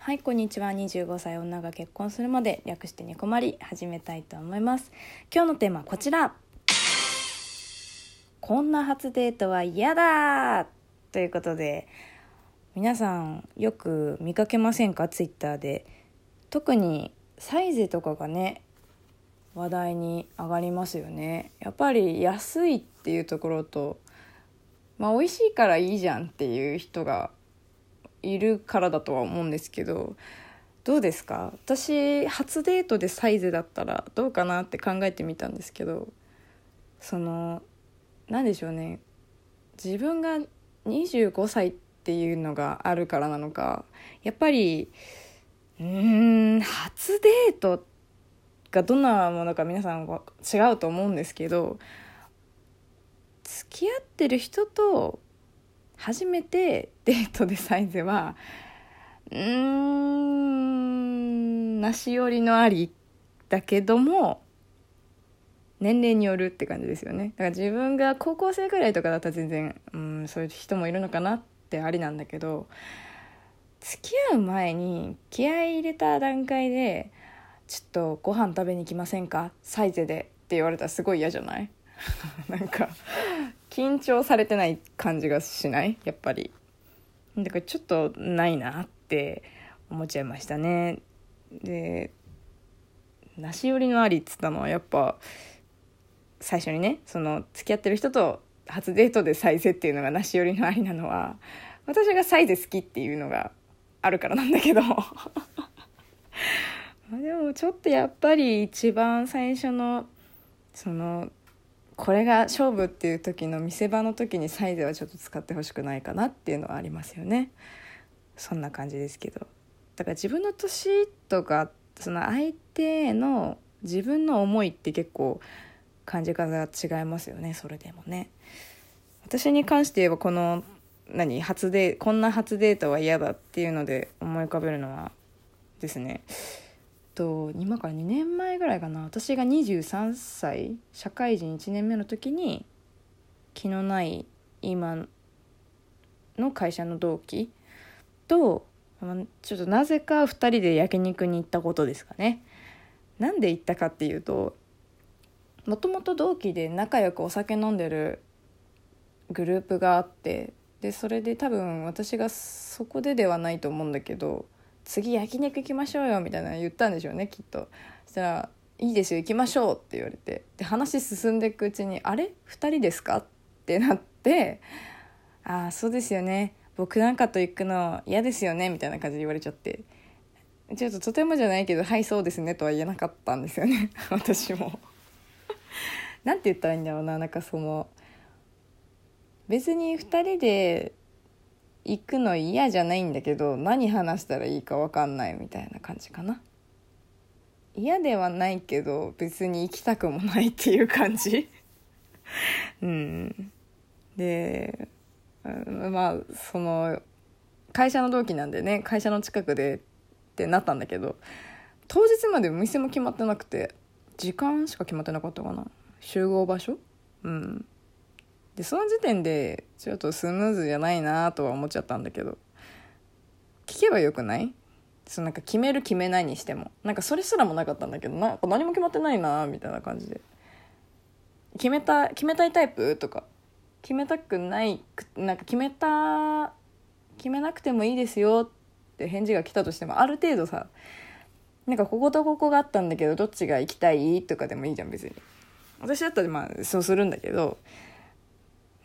はいこんにちは。25歳女が結婚するまで略してニコマリ始めたいと思います。今日のテーマはこちら。こんな初デートは嫌だということで皆さんよく見かけませんか？ツイッターで。特にサイズとかがね話題に上がりますよね。やっぱり安いっていうところとまあ美味しいからいいじゃんっていう人がいるからだとは思うんですけどどうですか？私初デートでサイズだったらどうかなって考えてみたんですけどその何でしょうね。自分が25歳っていうのがあるからなのかやっぱりうん初デートがどんなものか皆さんは違うと思うんですけど付き合ってる人と初めてデートでサイズはうんなし寄りのありだけども年齢によるって感じですよね。だから自分が高校生ぐらいとかだったら全然うんそういう人もいるのかなってありなんだけど付き合う前に気合い入れた段階で「ちょっとご飯食べに行きませんか？サイゼで」って言われたらすごい嫌じゃない？なんか緊張されてない感じがしない？やっぱり。だからちょっとないなって思っちゃいましたね。で梨寄りのありっつったのはやっぱ最初にねその付き合ってる人と初デートでサイゼっていうのが梨寄りのありなのは私がサイゼ好きっていうのがあるからなんだけど。でもちょっとやっぱり一番最初のそのこれが勝負っていう時の見せ場の時にサイズはちょっと使ってほしくないかなっていうのはありますよね。そんな感じですけど。だから自分の年とかその相手の自分の思いって結構感じ方が違いますよね。それでもね。私に関して言えばこの何初デこんな初デートは嫌だっていうので思い浮かべるのはですねと今から2年前ぐらいかな。私が23歳社会人1年目の時に気のない今の会社の同期とちょっとなぜか2人で焼肉に行ったことですかね。なんで行ったかっていうともともと同期で仲良くお酒飲んでるグループがあってでそれで多分私がそこでではないと思うんだけど次焼肉行きましょうよみたいな言ったんでしょうねきっと。そしたら「いいですよ行きましょう」って言われて。で話進んでいくうちに「あれ？2人ですか?」ってなって「ああそうですよね。僕なんかと行くの嫌ですよね」みたいな感じで言われちゃって。ちょっととてもじゃないけど「はいそうですね」とは言えなかったんですよね。私も。なんて言ったらいいんだろうななんかその別に2人で行くの嫌じゃないんだけど何話したらいいか分かんないみたいな感じかな。嫌ではないけど別に行きたくもないっていう感じ。うん。でまあその会社の同期なんでね会社の近くでってなったんだけど当日までお店も決まってなくて時間しか決まってなかったかな。集合場所？うん。でその時点でちょっとスムーズじゃないなとは思っちゃったんだけど聞けばよくない？そのなんか決める決めないにしても。なんかそれすらもなかったんだけどなんか何も決まってないなみたいな感じで。決めた決めたいタイプとか決めたくないなんか決めた決めなくてもいいですよって返事が来たとしてもある程度さなんかこことここがあったんだけどどっちが行きたい？とかでもいいじゃん別に。私だったらまあそうするんだけど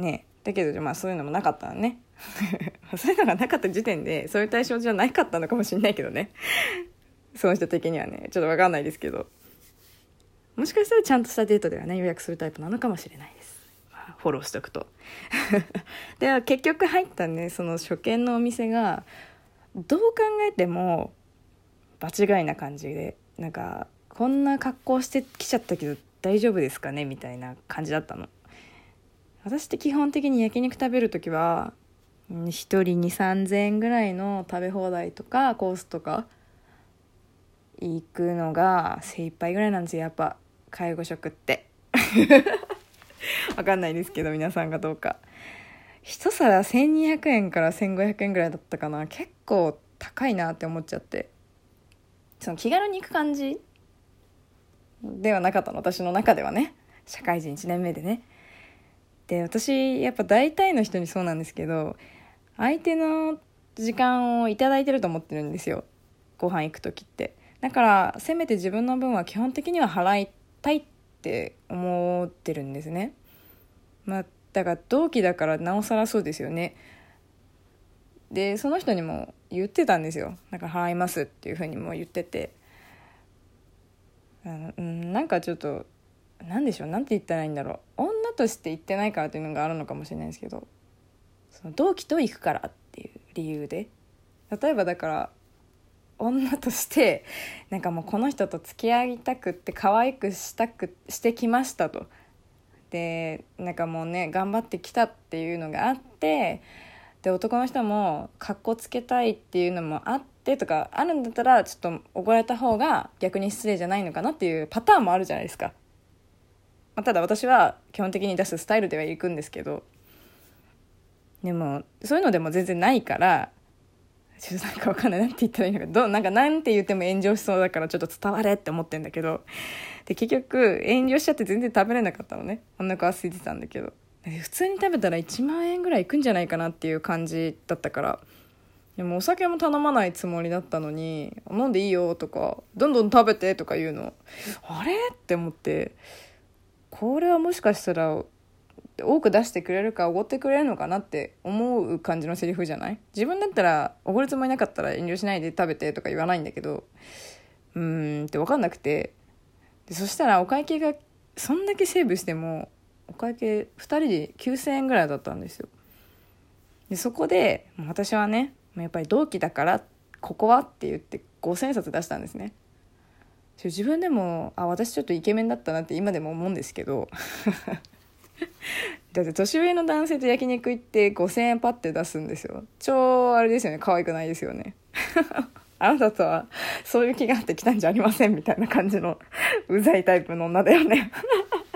ね。だけどまあそういうのもなかったのね。そういうのがなかった時点でそういう対象じゃなかったのかもしれないけどね。その人的にはね。ちょっと分かんないですけど。もしかしたらちゃんとしたデートではね予約するタイプなのかもしれないです、まあ、フォローしとくと。では結局入ったねその初見のお店がどう考えても場違いな感じでなんかこんな格好してきちゃったけど大丈夫ですかね？みたいな感じだったの。私って基本的に焼肉食べる時は1人2 3 0 0 0円ぐらいの食べ放題とかコースとか行くのが精一杯ぐらいなんですよやっぱ。介護食って。わかんないですけど皆さんがどうか。一皿1200円から1500円ぐらいだったかな。結構高いなって思っちゃって。その気軽に行く感じではなかったの。私の中ではね。社会人1年目でね。で私やっぱ大体の人にそうなんですけど相手の時間を頂いてると思ってるんですよ。ご飯行く時って。だからせめて自分の分は基本的には払いたいって思ってるんですね。まあだから同期だからなおさらそうですよね。でその人にも言ってたんですよ。だから払いますっていうふうにも言ってて。あの、うん、なんかちょっと何でしょう？何て言ったらいいんだろう？として言ってないからっていうのがあるのかもしれないですけどその同期と行くからっていう理由で例えばだから女としてなんかもうこの人と付き合いたくって可愛くしたくしてきましたと。でなんかもうね頑張ってきたっていうのがあってで男の人もかっこつけたいっていうのもあってとかあるんだったらちょっとおごられた方が逆に失礼じゃないのかなっていうパターンもあるじゃないですか、まあ、ただ私は基本的に出すスタイルではいくんですけどでもそういうのでも全然ないからちょっとなんかわかんない何て言ったらいいのかどなんか何て言っても炎上しそうだからちょっと伝われって思ってんだけどで結局炎上しちゃって全然食べれなかったのね。お腹は空いてたんだけど。普通に食べたら1万円ぐらいいくんじゃないかなっていう感じだったから。でもお酒も頼まないつもりだったのに「飲んでいいよ」とか「どんどん食べて」とか言うのあれ？って思って。これはもしかしたら多く出してくれるかおごってくれるのかなって思う感じのセリフじゃない？自分だったらおごるつもりなかったら遠慮しないで食べてとか言わないんだけどうーんって分かんなくて。でそしたらお会計がそんだけセーブしてもお会計2人で9000円ぐらいだったんですよ。でそこで私はねやっぱり同期だからここはって言って5000円札出したんですね。自分でもあ私ちょっとイケメンだったなって今でも思うんですけど。だって年上の男性と焼肉行って5000円パッて出すんですよ。超あれですよね。可愛くないですよね。あなたとはそういう気があって来たんじゃありませんみたいな感じのうざいタイプの女だよね。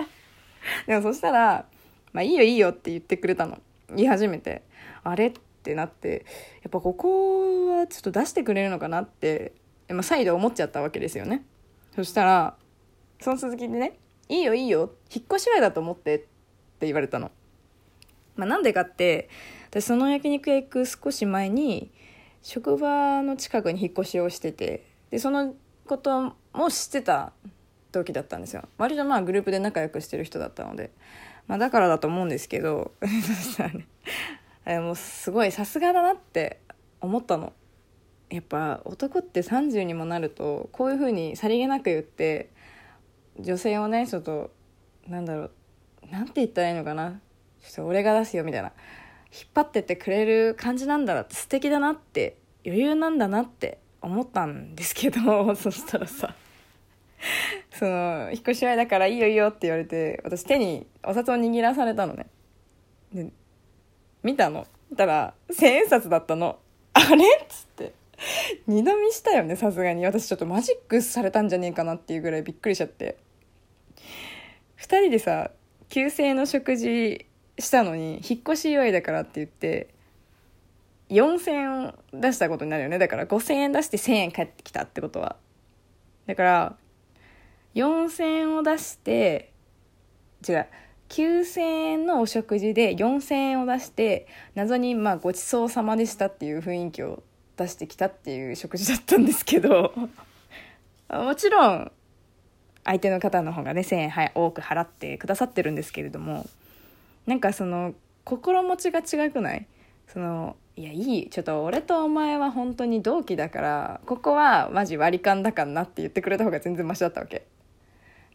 でもそしたら「まあいいよいいよ」って言ってくれたの。言い始めてあれってなってやっぱここはちょっと出してくれるのかなって、まあ、再度思っちゃったわけですよね。そしたらその続きでね「いいよいいよ引っ越し祝いだと思って」って言われたの。まあ、なんでかって私その焼肉屋行く少し前に職場の近くに引っ越しをしててでそのことも知ってた時だったんですよ。割とまあグループで仲良くしてる人だったので、まあ、だからだと思うんですけど そしたらねもうすごいさすがだなって思ったの。やっぱ男って30にもなるとこういうふうにさりげなく言って女性をねちょっとなんだろうなんて言ったらいいのかな。ちょっと俺が出すよみたいな。引っ張ってってくれる感じなんだなって素敵だなって余裕なんだなって思ったんですけど そしたらさ。その引っ越し前だからいいよいいよって言われて私手にお札を握らされたのね。で見たの。見たら千円札だったの。あれ？っつって。二度見したよねさすがに。私ちょっとマジックされたんじゃねえかなっていうぐらいびっくりしちゃって。2人でさ9000円の食事したのに引っ越し祝いだからって言って4000円出したことになるよね。だから5000円出して1000円返ってきたってことは。だから4000円を出して違う9000円のお食事で4000円を出して謎にまあごちそうさまでしたっていう雰囲気を出してきたっていう食事だったんですけど もちろん相手の方の方がね1000円、はい、多く払ってくださってるんですけれどもなんかその心持ちが違くない？そのいやいいちょっと俺とお前は本当に同期だからここはマジ割り勘だかんなって言ってくれた方が全然マシだったわけ。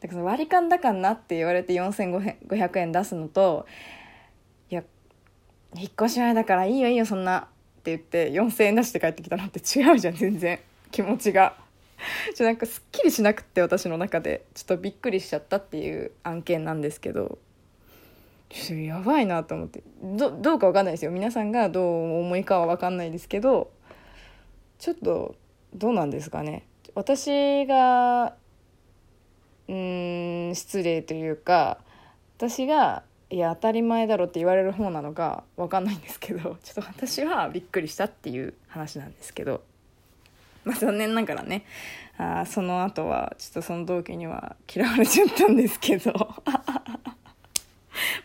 だからその割り勘だかんなって言われて4500円出すのといや引っ越し前だからいいよいいよそんなって言って4000円出して帰ってきたのって違うじゃん全然。気持ちが。ちょなんかすっきりしなくって私の中で。ちょっとびっくりしちゃったっていう案件なんですけど。やばいなと思って。どどうか分かんないですよ。皆さんがどう思いかは分かんないですけど。ちょっとどうなんですかね。私がうん失礼というか私がいや当たり前だろって言われる方なのか分かんないんですけど ちょっと私はびっくりしたっていう話なんですけど。まあ残念ながらねあその後はちょっとその同期には嫌われちゃったんですけど。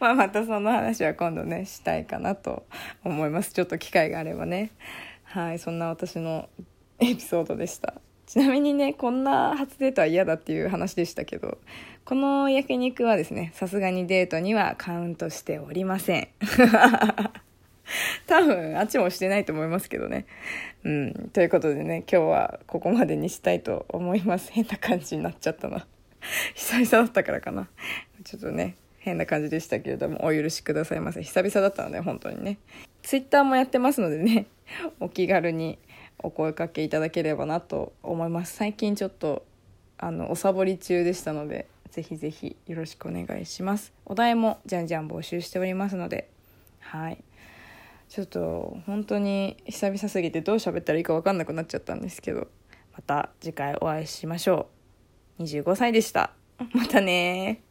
まあまたその話は今度ねしたいかなと思います。ちょっと機会があればね。はいそんな私のエピソードでした。ちなみにねこんな初デートは嫌だっていう話でしたけどこの焼肉はですねさすがにデートにはカウントしておりません。多分あっちもしてないと思いますけどね。うん。ということでね今日はここまでにしたいと思います。変な感じになっちゃったな。久々だったからかな。ちょっとね変な感じでしたけれどもお許しくださいませ。久々だったので本当にね。Twitter もやってますのでねお気軽にお声かけいただければなと思います。最近ちょっとあのおサボり中でしたのでぜひぜひよろしくお願いします。お題もじゃんじゃん募集しておりますのではい。ちょっと本当に久々すぎてどう喋ったらいいか分かんなくなっちゃったんですけどまた次回お会いしましょう。25歳でした。またね